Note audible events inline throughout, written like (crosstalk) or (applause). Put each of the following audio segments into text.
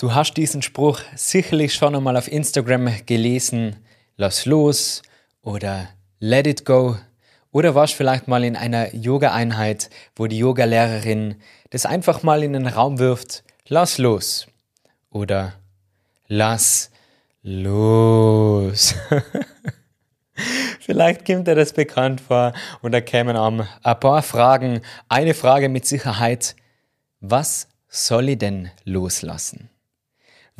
Du hast diesen Spruch sicherlich schon einmal auf Instagram gelesen. Lass los oder let it go. Oder warst vielleicht mal in einer Yoga-Einheit, wo die Yogalehrerin das einfach mal in den Raum wirft. Lass los. Oder lass los. (laughs) Vielleicht kommt dir das bekannt vor und da kämen um, ein paar Fragen. Eine Frage mit Sicherheit. Was soll ich denn loslassen?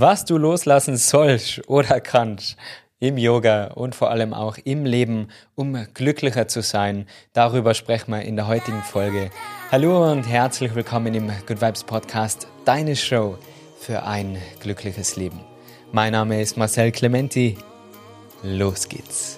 Was du loslassen sollst oder kannst im Yoga und vor allem auch im Leben, um glücklicher zu sein, darüber sprechen wir in der heutigen Folge. Hallo und herzlich willkommen im Good Vibes Podcast, deine Show für ein glückliches Leben. Mein Name ist Marcel Clementi. Los geht's.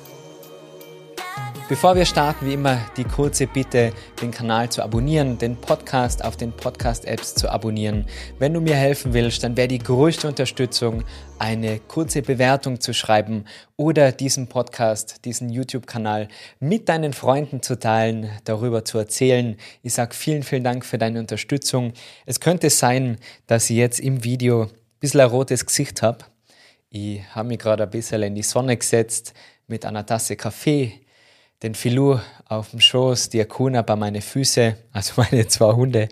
Bevor wir starten, wie immer die kurze Bitte, den Kanal zu abonnieren, den Podcast auf den Podcast-Apps zu abonnieren. Wenn du mir helfen willst, dann wäre die größte Unterstützung, eine kurze Bewertung zu schreiben oder diesen Podcast, diesen YouTube-Kanal mit deinen Freunden zu teilen, darüber zu erzählen. Ich sage vielen, vielen Dank für deine Unterstützung. Es könnte sein, dass ich jetzt im Video ein bisschen ein rotes Gesicht habe. Ich habe mich gerade ein bisschen in die Sonne gesetzt mit einer Tasse Kaffee den Filou auf dem Schoß, die Akuna bei meinen Füßen, also (laughs) meine zwei Hunde,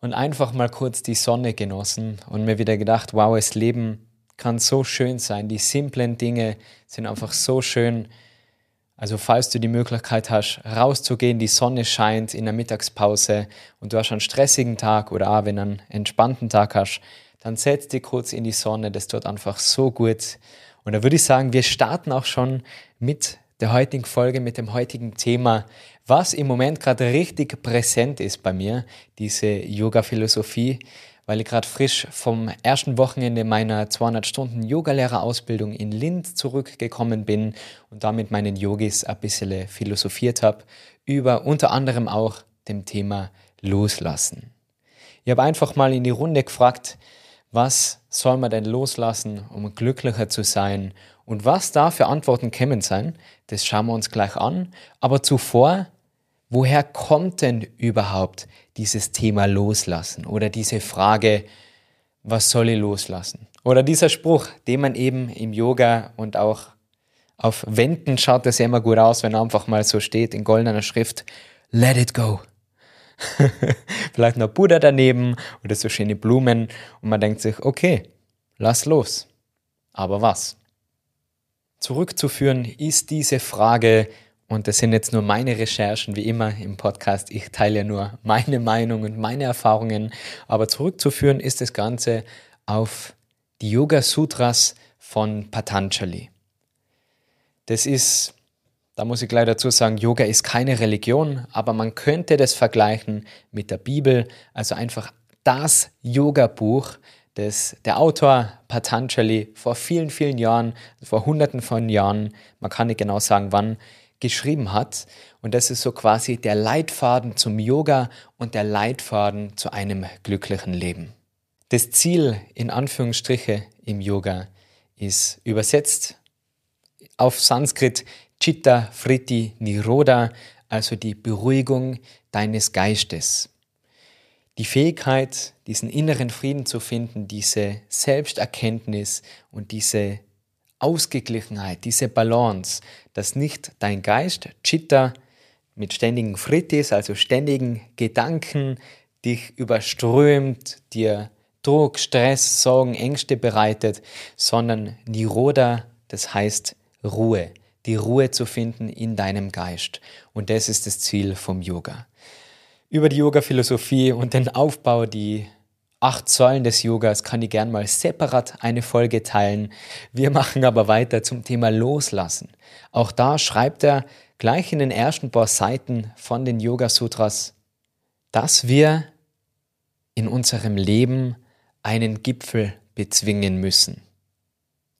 und einfach mal kurz die Sonne genossen und mir wieder gedacht, wow, das Leben kann so schön sein. Die simplen Dinge sind einfach so schön. Also falls du die Möglichkeit hast, rauszugehen, die Sonne scheint in der Mittagspause und du hast einen stressigen Tag oder auch wenn du einen entspannten Tag hast, dann setz dich kurz in die Sonne, das tut einfach so gut. Und da würde ich sagen, wir starten auch schon mit der heutigen Folge mit dem heutigen Thema, was im Moment gerade richtig präsent ist bei mir, diese Yoga-Philosophie, weil ich gerade frisch vom ersten Wochenende meiner 200 Stunden Yogalehrerausbildung in Linz zurückgekommen bin und damit meinen Yogis ein bisschen philosophiert habe über unter anderem auch dem Thema Loslassen. Ich habe einfach mal in die Runde gefragt, was soll man denn loslassen, um glücklicher zu sein und was da für Antworten kämen sein, das schauen wir uns gleich an. Aber zuvor, woher kommt denn überhaupt dieses Thema Loslassen oder diese Frage, was soll ich loslassen? Oder dieser Spruch, den man eben im Yoga und auch auf Wänden schaut das ja immer gut aus, wenn er einfach mal so steht in goldener Schrift, let it go. (laughs) Vielleicht noch Buddha daneben oder so schöne Blumen und man denkt sich, okay, lass los. Aber was? Zurückzuführen ist diese Frage, und das sind jetzt nur meine Recherchen, wie immer im Podcast, ich teile ja nur meine Meinung und meine Erfahrungen, aber zurückzuführen ist das Ganze auf die Yoga Sutras von Patanjali. Das ist, da muss ich gleich dazu sagen, Yoga ist keine Religion, aber man könnte das vergleichen mit der Bibel, also einfach das Yoga-Buch, das der Autor Patanjali vor vielen, vielen Jahren, vor hunderten von Jahren, man kann nicht genau sagen wann, geschrieben hat. Und das ist so quasi der Leitfaden zum Yoga und der Leitfaden zu einem glücklichen Leben. Das Ziel in Anführungsstriche im Yoga ist übersetzt auf Sanskrit Chitta Fritti Niroda, also die Beruhigung deines Geistes. Die Fähigkeit, diesen inneren Frieden zu finden, diese Selbsterkenntnis und diese Ausgeglichenheit, diese Balance, dass nicht dein Geist, Chitta, mit ständigen Frittis, also ständigen Gedanken, dich überströmt, dir Druck, Stress, Sorgen, Ängste bereitet, sondern Niroda, das heißt Ruhe, die Ruhe zu finden in deinem Geist. Und das ist das Ziel vom Yoga über die Yoga-Philosophie und den Aufbau, die acht Säulen des Yogas, kann ich gern mal separat eine Folge teilen. Wir machen aber weiter zum Thema Loslassen. Auch da schreibt er gleich in den ersten paar Seiten von den Yoga Sutras, dass wir in unserem Leben einen Gipfel bezwingen müssen.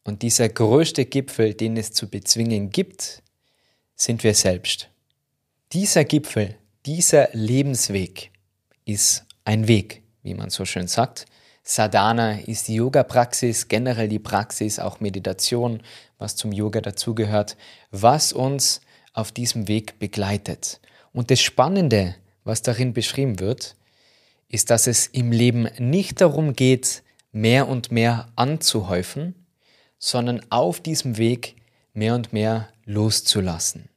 Und dieser größte Gipfel, den es zu bezwingen gibt, sind wir selbst. Dieser Gipfel, dieser Lebensweg ist ein Weg, wie man so schön sagt. Sadhana ist die Yoga-Praxis, generell die Praxis, auch Meditation, was zum Yoga dazugehört, was uns auf diesem Weg begleitet. Und das Spannende, was darin beschrieben wird, ist, dass es im Leben nicht darum geht, mehr und mehr anzuhäufen, sondern auf diesem Weg mehr und mehr loszulassen.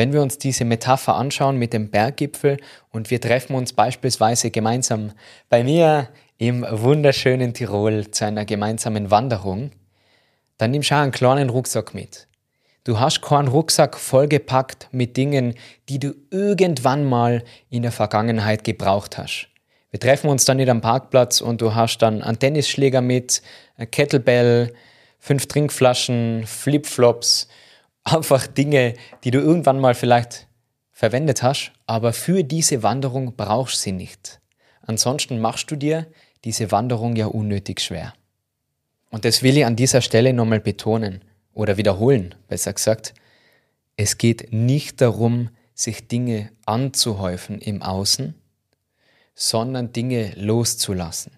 Wenn wir uns diese Metapher anschauen mit dem Berggipfel und wir treffen uns beispielsweise gemeinsam bei mir im wunderschönen Tirol zu einer gemeinsamen Wanderung, dann nimm schau einen kleinen Rucksack mit. Du hast keinen Rucksack vollgepackt mit Dingen, die du irgendwann mal in der Vergangenheit gebraucht hast. Wir treffen uns dann nicht am Parkplatz und du hast dann einen Tennisschläger mit, eine Kettlebell, fünf Trinkflaschen, Flipflops, einfach Dinge, die du irgendwann mal vielleicht verwendet hast, aber für diese Wanderung brauchst du sie nicht. Ansonsten machst du dir diese Wanderung ja unnötig schwer. Und das will ich an dieser Stelle nochmal betonen oder wiederholen, besser gesagt. Es geht nicht darum, sich Dinge anzuhäufen im Außen, sondern Dinge loszulassen.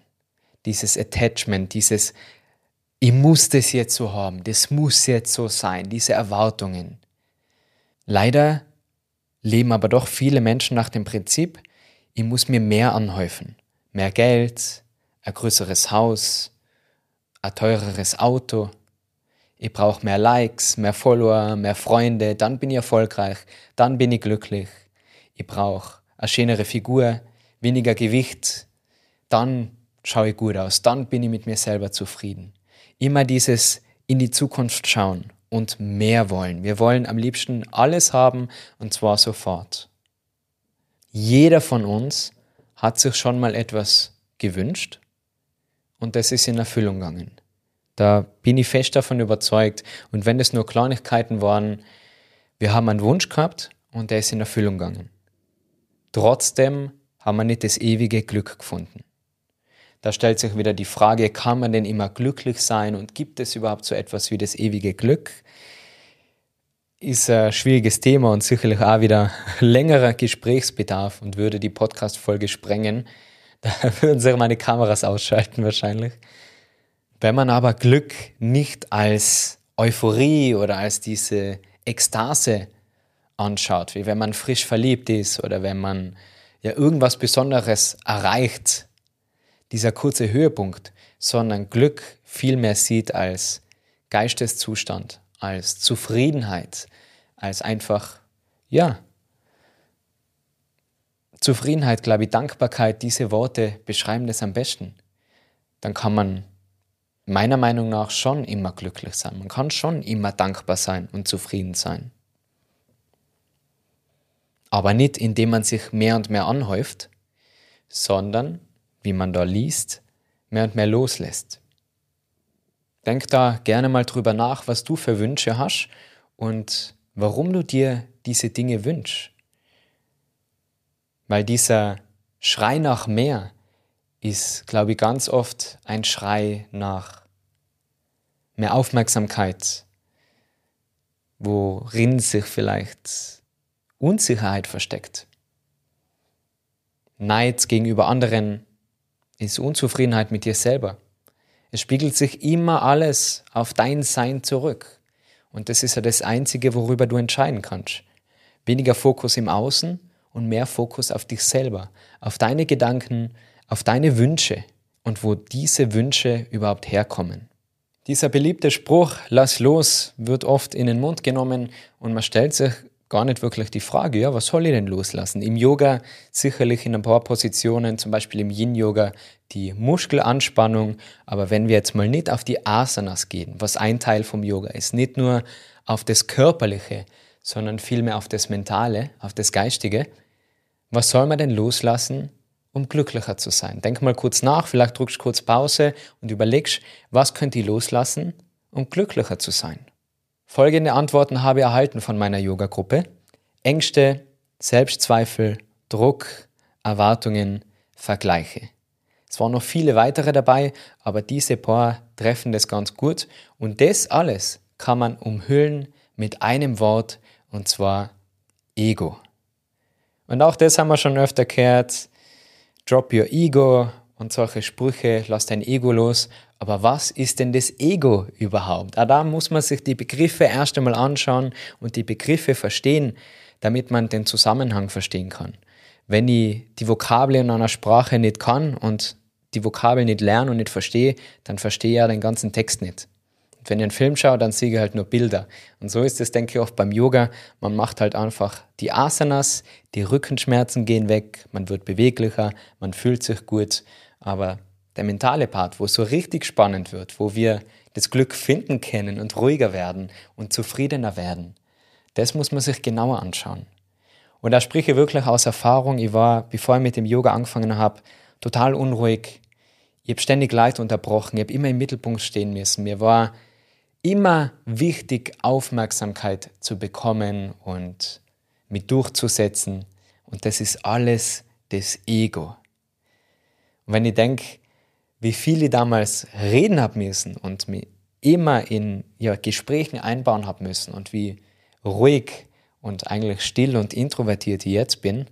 Dieses Attachment, dieses ich muss das jetzt so haben, das muss jetzt so sein, diese Erwartungen. Leider leben aber doch viele Menschen nach dem Prinzip, ich muss mir mehr anhäufen. Mehr Geld, ein größeres Haus, ein teureres Auto. Ich brauche mehr Likes, mehr Follower, mehr Freunde, dann bin ich erfolgreich, dann bin ich glücklich. Ich brauche eine schönere Figur, weniger Gewicht, dann schaue ich gut aus, dann bin ich mit mir selber zufrieden immer dieses in die Zukunft schauen und mehr wollen. Wir wollen am liebsten alles haben und zwar sofort. Jeder von uns hat sich schon mal etwas gewünscht und das ist in Erfüllung gegangen. Da bin ich fest davon überzeugt. Und wenn es nur Kleinigkeiten waren, wir haben einen Wunsch gehabt und der ist in Erfüllung gegangen. Trotzdem haben wir nicht das ewige Glück gefunden. Da stellt sich wieder die Frage, kann man denn immer glücklich sein und gibt es überhaupt so etwas wie das ewige Glück? Ist ein schwieriges Thema und sicherlich auch wieder längerer Gesprächsbedarf und würde die Podcast-Folge sprengen. (laughs) Da würden sich meine Kameras ausschalten wahrscheinlich. Wenn man aber Glück nicht als Euphorie oder als diese Ekstase anschaut, wie wenn man frisch verliebt ist oder wenn man ja irgendwas Besonderes erreicht, dieser kurze Höhepunkt, sondern Glück vielmehr sieht als Geisteszustand, als Zufriedenheit, als einfach, ja, Zufriedenheit, glaube ich, Dankbarkeit, diese Worte beschreiben das am besten. Dann kann man meiner Meinung nach schon immer glücklich sein. Man kann schon immer dankbar sein und zufrieden sein. Aber nicht indem man sich mehr und mehr anhäuft, sondern wie man da liest, mehr und mehr loslässt. Denk da gerne mal drüber nach, was du für Wünsche hast und warum du dir diese Dinge wünschst. Weil dieser Schrei nach mehr ist, glaube ich, ganz oft ein Schrei nach mehr Aufmerksamkeit, worin sich vielleicht Unsicherheit versteckt. Neid gegenüber anderen, ist Unzufriedenheit mit dir selber. Es spiegelt sich immer alles auf dein Sein zurück. Und das ist ja das Einzige, worüber du entscheiden kannst. Weniger Fokus im Außen und mehr Fokus auf dich selber, auf deine Gedanken, auf deine Wünsche und wo diese Wünsche überhaupt herkommen. Dieser beliebte Spruch, lass los, wird oft in den Mund genommen und man stellt sich gar nicht wirklich die Frage, ja, was soll ich denn loslassen? Im Yoga sicherlich in ein paar Positionen, zum Beispiel im Yin-Yoga, die Muskelanspannung. Aber wenn wir jetzt mal nicht auf die Asanas gehen, was ein Teil vom Yoga ist, nicht nur auf das Körperliche, sondern vielmehr auf das Mentale, auf das Geistige, was soll man denn loslassen, um glücklicher zu sein? Denk mal kurz nach, vielleicht drückst du kurz Pause und überlegst, was könnt ihr loslassen, um glücklicher zu sein? Folgende Antworten habe ich erhalten von meiner Yoga-Gruppe. Ängste, Selbstzweifel, Druck, Erwartungen, Vergleiche. Es waren noch viele weitere dabei, aber diese paar treffen das ganz gut. Und das alles kann man umhüllen mit einem Wort, und zwar Ego. Und auch das haben wir schon öfter gehört. Drop your ego und solche Sprüche, lass dein Ego los. Aber was ist denn das Ego überhaupt? Ah, da muss man sich die Begriffe erst einmal anschauen und die Begriffe verstehen, damit man den Zusammenhang verstehen kann. Wenn ich die Vokabeln in einer Sprache nicht kann und die Vokabel nicht lerne und nicht verstehe, dann verstehe ich ja den ganzen Text nicht. Und wenn ich einen Film schaue, dann sehe ich halt nur Bilder. Und so ist es, denke ich, oft beim Yoga. Man macht halt einfach die Asanas, die Rückenschmerzen gehen weg, man wird beweglicher, man fühlt sich gut. Aber der mentale Part, wo es so richtig spannend wird, wo wir das Glück finden können und ruhiger werden und zufriedener werden, das muss man sich genauer anschauen. Und da spreche ich wirklich aus Erfahrung. Ich war, bevor ich mit dem Yoga angefangen habe, total unruhig. Ich habe ständig Leid unterbrochen. Ich habe immer im Mittelpunkt stehen müssen. Mir war immer wichtig, Aufmerksamkeit zu bekommen und mich durchzusetzen. Und das ist alles das Ego. Und wenn ich denke, wie viel ich damals reden habe müssen und mich immer in ja, Gesprächen einbauen habe müssen und wie ruhig und eigentlich still und introvertiert ich jetzt bin,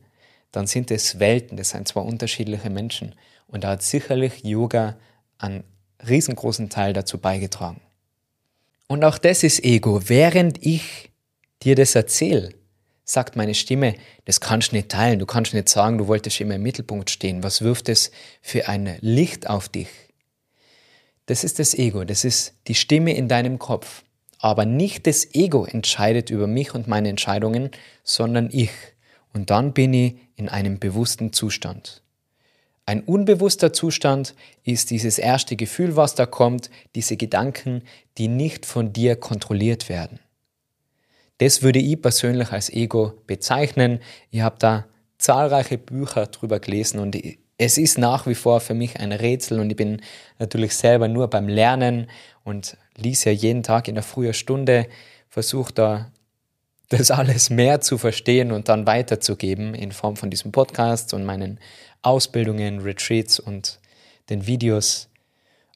dann sind es Welten, das sind zwei unterschiedliche Menschen. Und da hat sicherlich Yoga einen riesengroßen Teil dazu beigetragen. Und auch das ist Ego. Während ich dir das erzähle, sagt meine Stimme, das kannst du nicht teilen, du kannst nicht sagen, du wolltest immer im Mittelpunkt stehen. Was wirft es für ein Licht auf dich? Das ist das Ego, das ist die Stimme in deinem Kopf. Aber nicht das Ego entscheidet über mich und meine Entscheidungen, sondern ich. Und dann bin ich in einem bewussten Zustand. Ein unbewusster Zustand ist dieses erste Gefühl, was da kommt, diese Gedanken, die nicht von dir kontrolliert werden. Das würde ich persönlich als Ego bezeichnen. Ich habe da zahlreiche Bücher drüber gelesen und es ist nach wie vor für mich ein Rätsel und ich bin natürlich selber nur beim Lernen und lies ja jeden Tag in der frühen Stunde, versuche da das (laughs) alles mehr zu verstehen und dann weiterzugeben in Form von diesem Podcast und meinen Ausbildungen, Retreats und den Videos.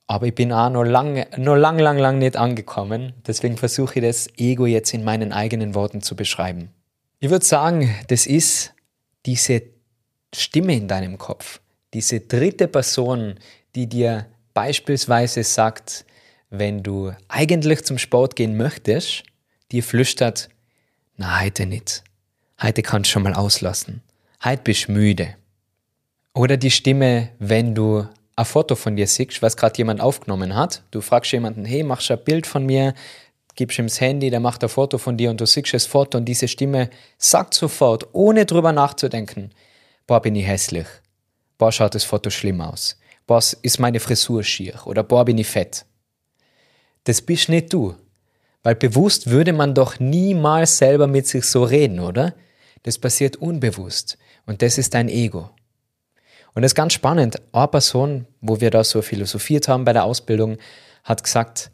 Aber ich bin auch noch lange, noch lang, lang, lang nicht angekommen. Deswegen versuche ich das Ego jetzt in meinen eigenen Worten zu beschreiben. Ich würde sagen, das ist diese Stimme in deinem Kopf diese dritte Person, die dir beispielsweise sagt, wenn du eigentlich zum Sport gehen möchtest, dir flüstert, na, heute nicht. Heute kannst du schon mal auslassen. Heute bist du müde. Oder die Stimme, wenn du ein Foto von dir siehst, was gerade jemand aufgenommen hat. Du fragst jemanden, hey, machst du ein Bild von mir, gibst ihm das Handy, der macht ein Foto von dir und du siehst das Foto und diese Stimme sagt sofort, ohne drüber nachzudenken, boah, bin ich hässlich boah, schaut das Foto schlimm aus. Boah, ist meine Frisur schier oder boah, bin ich fett. Das bist nicht du. Weil bewusst würde man doch niemals selber mit sich so reden, oder? Das passiert unbewusst. Und das ist dein Ego. Und das ist ganz spannend. Eine Person, wo wir da so philosophiert haben bei der Ausbildung, hat gesagt,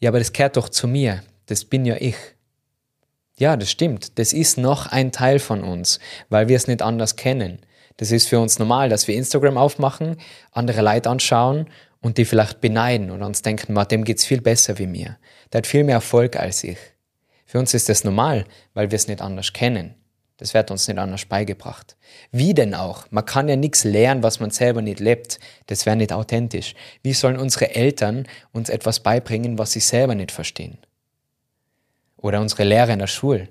ja, aber das gehört doch zu mir. Das bin ja ich. Ja, das stimmt. Das ist noch ein Teil von uns, weil wir es nicht anders kennen. Das ist für uns normal, dass wir Instagram aufmachen, andere Leute anschauen und die vielleicht beneiden und uns denken, dem geht's viel besser wie mir. Der hat viel mehr Erfolg als ich. Für uns ist das normal, weil wir es nicht anders kennen. Das wird uns nicht anders beigebracht. Wie denn auch? Man kann ja nichts lernen, was man selber nicht lebt. Das wäre nicht authentisch. Wie sollen unsere Eltern uns etwas beibringen, was sie selber nicht verstehen? Oder unsere Lehrer in der Schule.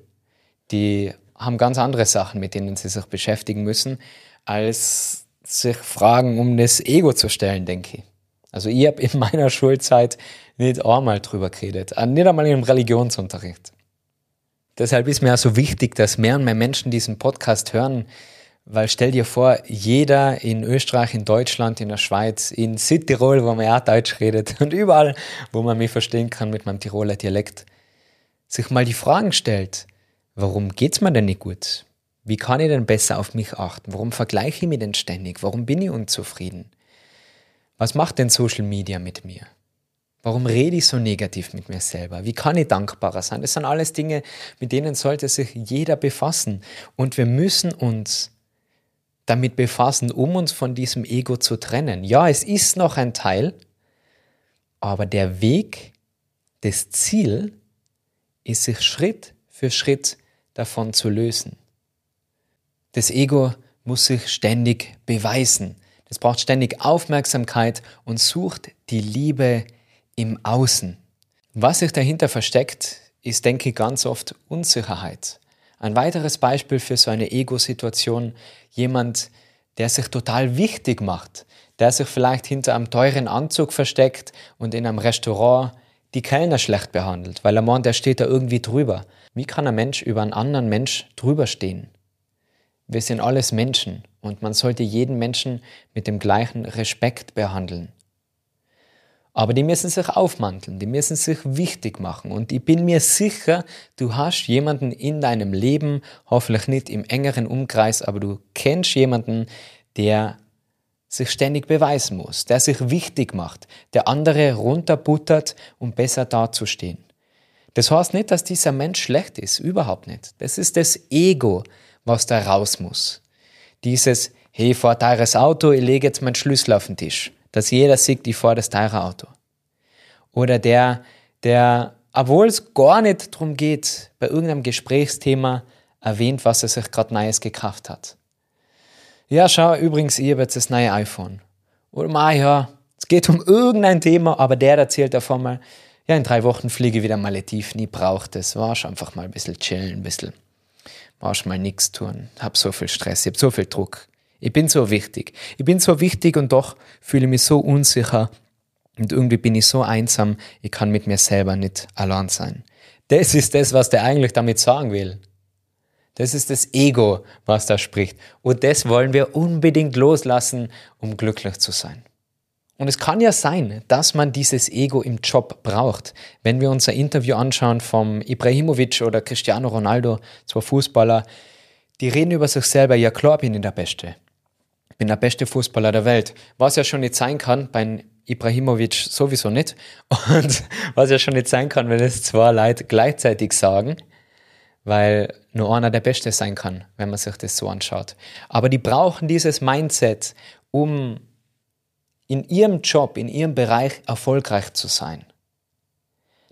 Die haben ganz andere Sachen, mit denen sie sich beschäftigen müssen als sich Fragen um das Ego zu stellen, denke ich. Also ich habe in meiner Schulzeit nicht einmal drüber geredet, nicht einmal im Religionsunterricht. Deshalb ist mir auch so wichtig, dass mehr und mehr Menschen diesen Podcast hören, weil stell dir vor, jeder in Österreich, in Deutschland, in der Schweiz, in Südtirol, wo man ja Deutsch redet (laughs) und überall, wo man mich verstehen kann mit meinem Tiroler Dialekt, sich mal die Fragen stellt, warum geht's mir denn nicht gut? Wie kann ich denn besser auf mich achten? Warum vergleiche ich mich denn ständig? Warum bin ich unzufrieden? Was macht denn Social Media mit mir? Warum rede ich so negativ mit mir selber? Wie kann ich dankbarer sein? Das sind alles Dinge, mit denen sollte sich jeder befassen. Und wir müssen uns damit befassen, um uns von diesem Ego zu trennen. Ja, es ist noch ein Teil, aber der Weg, das Ziel ist, sich Schritt für Schritt davon zu lösen. Das Ego muss sich ständig beweisen. Das braucht ständig Aufmerksamkeit und sucht die Liebe im Außen. Was sich dahinter versteckt, ist, denke ich, ganz oft Unsicherheit. Ein weiteres Beispiel für so eine Ego-Situation, jemand, der sich total wichtig macht, der sich vielleicht hinter einem teuren Anzug versteckt und in einem Restaurant die Kellner schlecht behandelt, weil er meint, der steht da irgendwie drüber. Wie kann ein Mensch über einen anderen Mensch drüber stehen? Wir sind alles Menschen und man sollte jeden Menschen mit dem gleichen Respekt behandeln. Aber die müssen sich aufmanteln, die müssen sich wichtig machen. Und ich bin mir sicher, du hast jemanden in deinem Leben, hoffentlich nicht im engeren Umkreis, aber du kennst jemanden, der sich ständig beweisen muss, der sich wichtig macht, der andere runterbuttert, um besser dazustehen. Das heißt nicht, dass dieser Mensch schlecht ist, überhaupt nicht. Das ist das Ego, was da raus muss. Dieses, hey, fahr teures Auto, ich lege jetzt meinen Schlüssel auf den Tisch dass jeder sieht, ich fahre das teure Auto. Oder der, der, obwohl es gar nicht darum geht, bei irgendeinem Gesprächsthema erwähnt, was er sich gerade Neues gekauft hat. Ja, schau, übrigens, ich habe jetzt das neue iPhone. Oder mal, ja, es geht um irgendein Thema, aber der erzählt davon mal, ja, in drei Wochen fliege ich wieder Malediven, ich brauche das. Warst einfach mal ein bisschen chillen, ein bisschen, warst mal nichts tun. Hab so viel Stress, ich hab so viel Druck. Ich bin so wichtig. Ich bin so wichtig und doch fühle ich mich so unsicher und irgendwie bin ich so einsam, ich kann mit mir selber nicht allein sein. Das ist das, was der eigentlich damit sagen will. Das ist das Ego, was da spricht. Und das wollen wir unbedingt loslassen, um glücklich zu sein. Und es kann ja sein, dass man dieses Ego im Job braucht. Wenn wir uns ein Interview anschauen vom Ibrahimovic oder Cristiano Ronaldo, zwei Fußballer, die reden über sich selber, ja klar bin ich der Beste bin der beste Fußballer der Welt. Was ja schon nicht sein kann, bei Ibrahimovic sowieso nicht. Und (laughs) was ja schon nicht sein kann, wenn es zwei Leute gleichzeitig sagen, weil nur einer der Beste sein kann, wenn man sich das so anschaut. Aber die brauchen dieses Mindset, um in ihrem Job, in ihrem Bereich erfolgreich zu sein.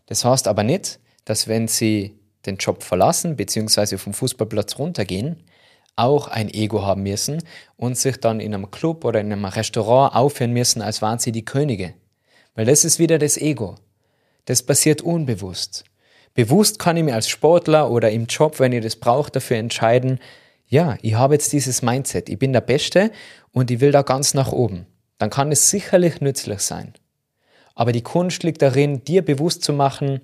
Das heißt aber nicht, dass wenn sie den Job verlassen, beziehungsweise vom Fußballplatz runtergehen, auch ein Ego haben müssen und sich dann in einem Club oder in einem Restaurant aufhören müssen, als waren sie die Könige. Weil das ist wieder das Ego. Das passiert unbewusst. Bewusst kann ich mir als Sportler oder im Job, wenn ich das brauche, dafür entscheiden, ja, ich habe jetzt dieses Mindset, ich bin der Beste und ich will da ganz nach oben. Dann kann es sicherlich nützlich sein. Aber die Kunst liegt darin, dir bewusst zu machen,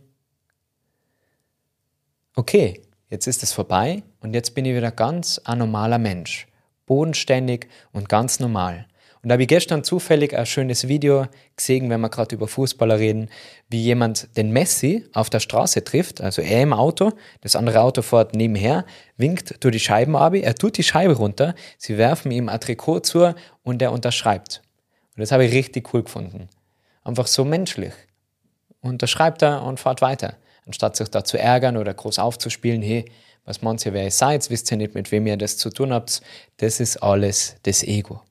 okay, jetzt ist es vorbei und jetzt bin ich wieder ganz ein normaler Mensch, bodenständig und ganz normal. Und da habe ich gestern zufällig ein schönes Video gesehen, wenn wir gerade über Fußballer reden, wie jemand den Messi auf der Straße trifft, also er im Auto, das andere Auto fährt nebenher, winkt durch die Scheiben ab, er tut die Scheibe runter, sie werfen ihm ein Trikot zu und er unterschreibt. Und das habe ich richtig cool gefunden. Einfach so menschlich. Unterschreibt er und fährt weiter anstatt sich da zu ärgern oder groß aufzuspielen, hey, was meint ihr, wer ihr seid, wisst ihr nicht, mit wem ihr das zu tun habt, das ist alles das Ego.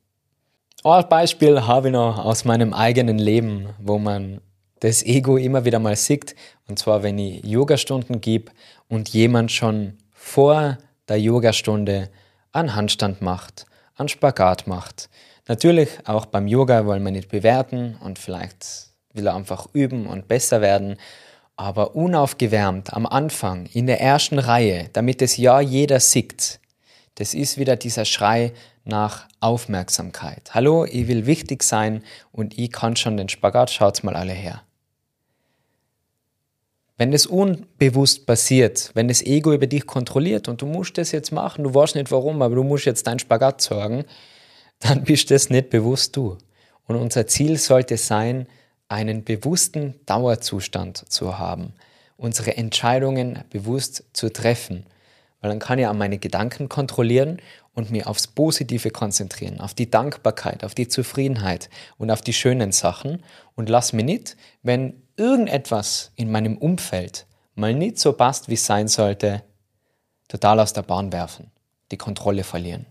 Ein Beispiel habe ich noch aus meinem eigenen Leben, wo man das Ego immer wieder mal sieht, und zwar wenn ich Yogastunden gebe und jemand schon vor der Yogastunde einen Handstand macht, einen Spagat macht. Natürlich auch beim Yoga wollen wir nicht bewerten und vielleicht will er einfach üben und besser werden aber unaufgewärmt am Anfang in der ersten Reihe, damit es ja jeder sieht. Das ist wieder dieser Schrei nach Aufmerksamkeit. Hallo, ich will wichtig sein und ich kann schon den Spagat, schaut's mal alle her. Wenn das unbewusst passiert, wenn das Ego über dich kontrolliert und du musst das jetzt machen, du weißt nicht warum, aber du musst jetzt deinen Spagat sorgen, dann bist das nicht bewusst du. Und unser Ziel sollte sein, einen bewussten Dauerzustand zu haben, unsere Entscheidungen bewusst zu treffen, weil dann kann ich auch meine Gedanken kontrollieren und mir aufs Positive konzentrieren, auf die Dankbarkeit, auf die Zufriedenheit und auf die schönen Sachen und lass mir nicht, wenn irgendetwas in meinem Umfeld mal nicht so passt, wie es sein sollte, total aus der Bahn werfen, die Kontrolle verlieren.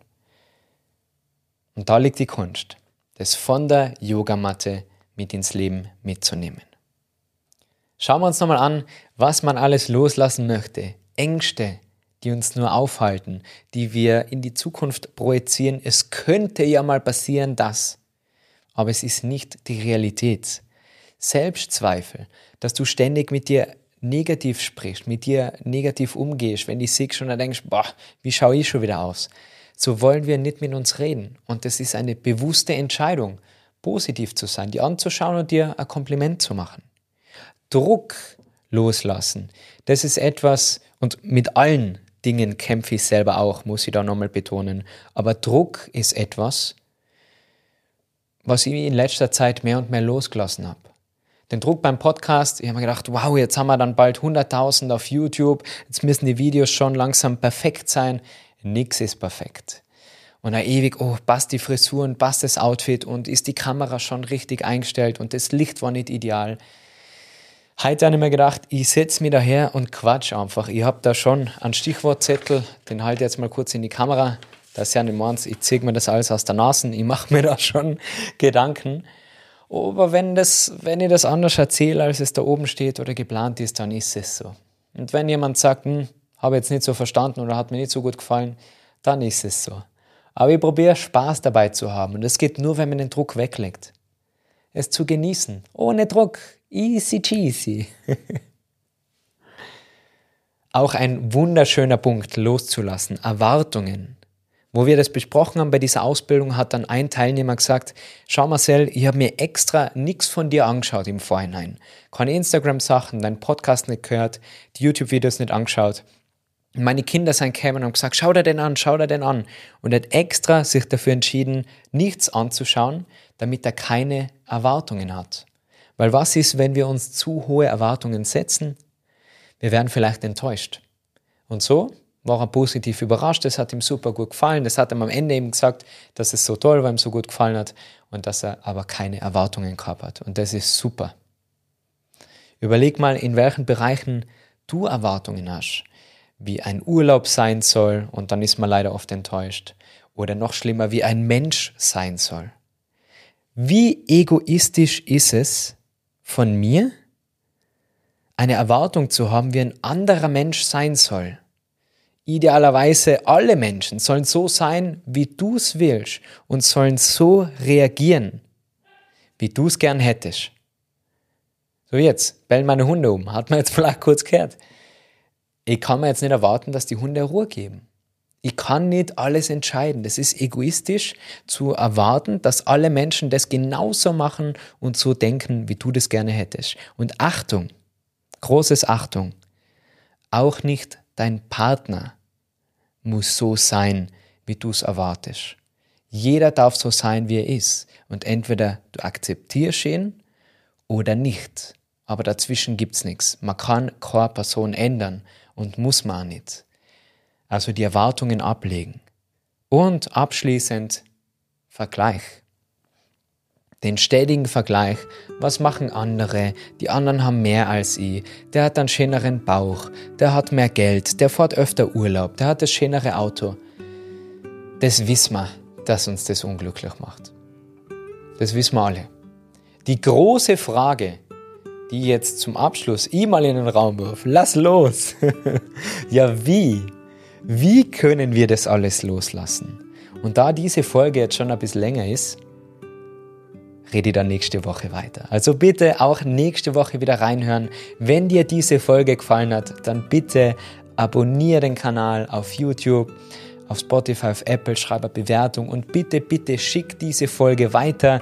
Und da liegt die Kunst, das von der Yogamatte mit ins Leben mitzunehmen. Schauen wir uns nochmal an, was man alles loslassen möchte. Ängste, die uns nur aufhalten, die wir in die Zukunft projizieren. Es könnte ja mal passieren, dass. Aber es ist nicht die Realität. Selbstzweifel, dass du ständig mit dir negativ sprichst, mit dir negativ umgehst, wenn du siehst und dann denkst, boah, wie schaue ich schon wieder aus? So wollen wir nicht mit uns reden. Und das ist eine bewusste Entscheidung. Positiv zu sein, die anzuschauen und dir ein Kompliment zu machen. Druck loslassen, das ist etwas, und mit allen Dingen kämpfe ich selber auch, muss ich da nochmal betonen, aber Druck ist etwas, was ich in letzter Zeit mehr und mehr losgelassen habe. Den Druck beim Podcast, ich habe mir gedacht, wow, jetzt haben wir dann bald 100.000 auf YouTube, jetzt müssen die Videos schon langsam perfekt sein. Nix ist perfekt. Und dann ewig, oh, passt die Frisur und passt das Outfit und ist die Kamera schon richtig eingestellt und das Licht war nicht ideal. Heute habe ich mir gedacht, ich setze mich daher und quatsch einfach. Ich habe da schon einen Stichwortzettel, den halte ich jetzt mal kurz in die Kamera. Das ist ja nicht meins, ich ziehe mir das alles aus der Nase, ich mache mir da schon (laughs) Gedanken. Aber wenn, das, wenn ich das anders erzähle, als es da oben steht oder geplant ist, dann ist es so. Und wenn jemand sagt, hm, habe jetzt nicht so verstanden oder hat mir nicht so gut gefallen, dann ist es so. Aber ich probiere Spaß dabei zu haben und das geht nur, wenn man den Druck weglegt. Es zu genießen, ohne Druck, easy cheesy. (laughs) Auch ein wunderschöner Punkt loszulassen, Erwartungen. Wo wir das besprochen haben bei dieser Ausbildung, hat dann ein Teilnehmer gesagt, schau Marcel, ich habe mir extra nichts von dir angeschaut im Vorhinein. Keine Instagram-Sachen, deinen Podcast nicht gehört, die YouTube-Videos nicht angeschaut meine Kinder sind gekommen und haben gesagt, schau dir den an, schau dir den an. Und er hat extra sich dafür entschieden, nichts anzuschauen, damit er keine Erwartungen hat. Weil was ist, wenn wir uns zu hohe Erwartungen setzen? Wir werden vielleicht enttäuscht. Und so war er positiv überrascht, es hat ihm super gut gefallen, es hat ihm am Ende eben gesagt, dass es so toll war, ihm so gut gefallen hat und dass er aber keine Erwartungen gehabt hat. Und das ist super. Überleg mal, in welchen Bereichen du Erwartungen hast wie ein Urlaub sein soll und dann ist man leider oft enttäuscht. Oder noch schlimmer, wie ein Mensch sein soll. Wie egoistisch ist es von mir, eine Erwartung zu haben, wie ein anderer Mensch sein soll? Idealerweise alle Menschen sollen so sein, wie du es willst und sollen so reagieren, wie du es gern hättest. So jetzt, bellen meine Hunde um, hat man jetzt vielleicht kurz gehört ich kann mir jetzt nicht erwarten, dass die Hunde Ruhe geben. Ich kann nicht alles entscheiden. Das ist egoistisch zu erwarten, dass alle Menschen das genauso machen und so denken, wie du das gerne hättest. Und Achtung, großes Achtung, auch nicht dein Partner muss so sein, wie du es erwartest. Jeder darf so sein, wie er ist. Und entweder du akzeptierst ihn oder nicht. Aber dazwischen gibt es nichts. Man kann keine Person ändern und muss man nicht. Also die Erwartungen ablegen. Und abschließend Vergleich. Den stetigen Vergleich, was machen andere, die anderen haben mehr als ich, der hat einen schöneren Bauch, der hat mehr Geld, der fährt öfter Urlaub, der hat das schönere Auto. Das wissen wir, dass uns das unglücklich macht. Das wissen wir alle. Die große Frage, die jetzt zum Abschluss ich mal in den Raum wirf. Lass los! (laughs) ja, wie? Wie können wir das alles loslassen? Und da diese Folge jetzt schon ein bisschen länger ist, rede ich dann nächste Woche weiter. Also bitte auch nächste Woche wieder reinhören. Wenn dir diese Folge gefallen hat, dann bitte abonniere den Kanal auf YouTube auf Spotify, auf Apple, schreib eine Bewertung und bitte, bitte schick diese Folge weiter.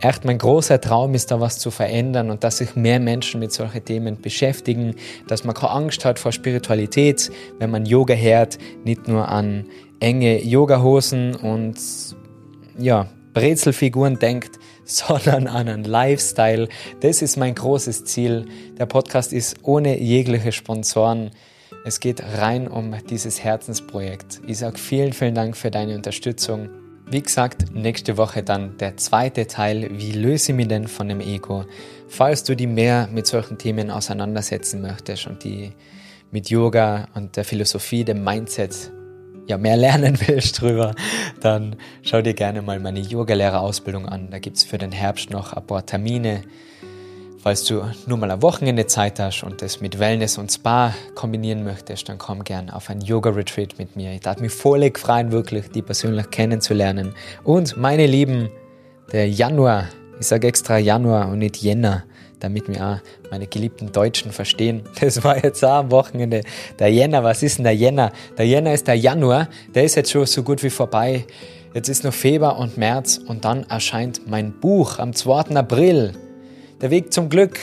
Echt mein großer Traum ist da was zu verändern und dass sich mehr Menschen mit solchen Themen beschäftigen, dass man keine Angst hat vor Spiritualität, wenn man Yoga hört, nicht nur an enge Yogahosen und ja, Brezelfiguren denkt, (laughs) sondern an einen Lifestyle. Das ist mein großes Ziel. Der Podcast ist ohne jegliche Sponsoren es geht rein um dieses Herzensprojekt. Ich sage vielen, vielen Dank für deine Unterstützung. Wie gesagt, nächste Woche dann der zweite Teil, wie löse ich mich denn von dem Ego? Falls du dich mehr mit solchen Themen auseinandersetzen möchtest und die mit Yoga und der Philosophie, dem Mindset ja, mehr (laughs) lernen willst drüber, dann schau dir gerne mal meine Yogalehrerausbildung an. Da gibt es für den Herbst noch ein paar Termine. Falls du nur mal ein Wochenende Zeit hast und das mit Wellness und Spa kombinieren möchtest, dann komm gern auf ein Yoga-Retreat mit mir. Ich darf mich völlig freuen, wirklich die persönlich kennenzulernen. Und meine Lieben, der Januar, ich sage extra Januar und nicht Jänner, damit wir auch meine geliebten Deutschen verstehen. (laughs) Das war jetzt auch am Wochenende. Der Jänner, was ist denn der Jänner? Der Jänner ist der Januar, der ist jetzt schon so gut wie vorbei. Jetzt ist noch Februar und März und dann erscheint mein Buch am 2. April. Der Weg zum Glück,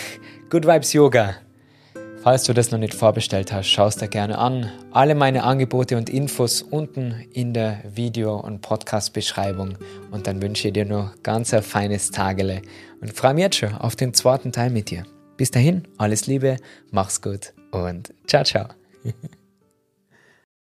Good Vibes Yoga. Falls du das noch nicht vorbestellt hast, schau es dir gerne an. Alle meine Angebote und Infos unten in der Video- und Podcast-Beschreibung. Und dann wünsche ich dir noch ganz ein feines Tagele und freue mich jetzt schon auf den zweiten Teil mit dir. Bis dahin, alles Liebe, mach's gut und ciao, ciao. (laughs)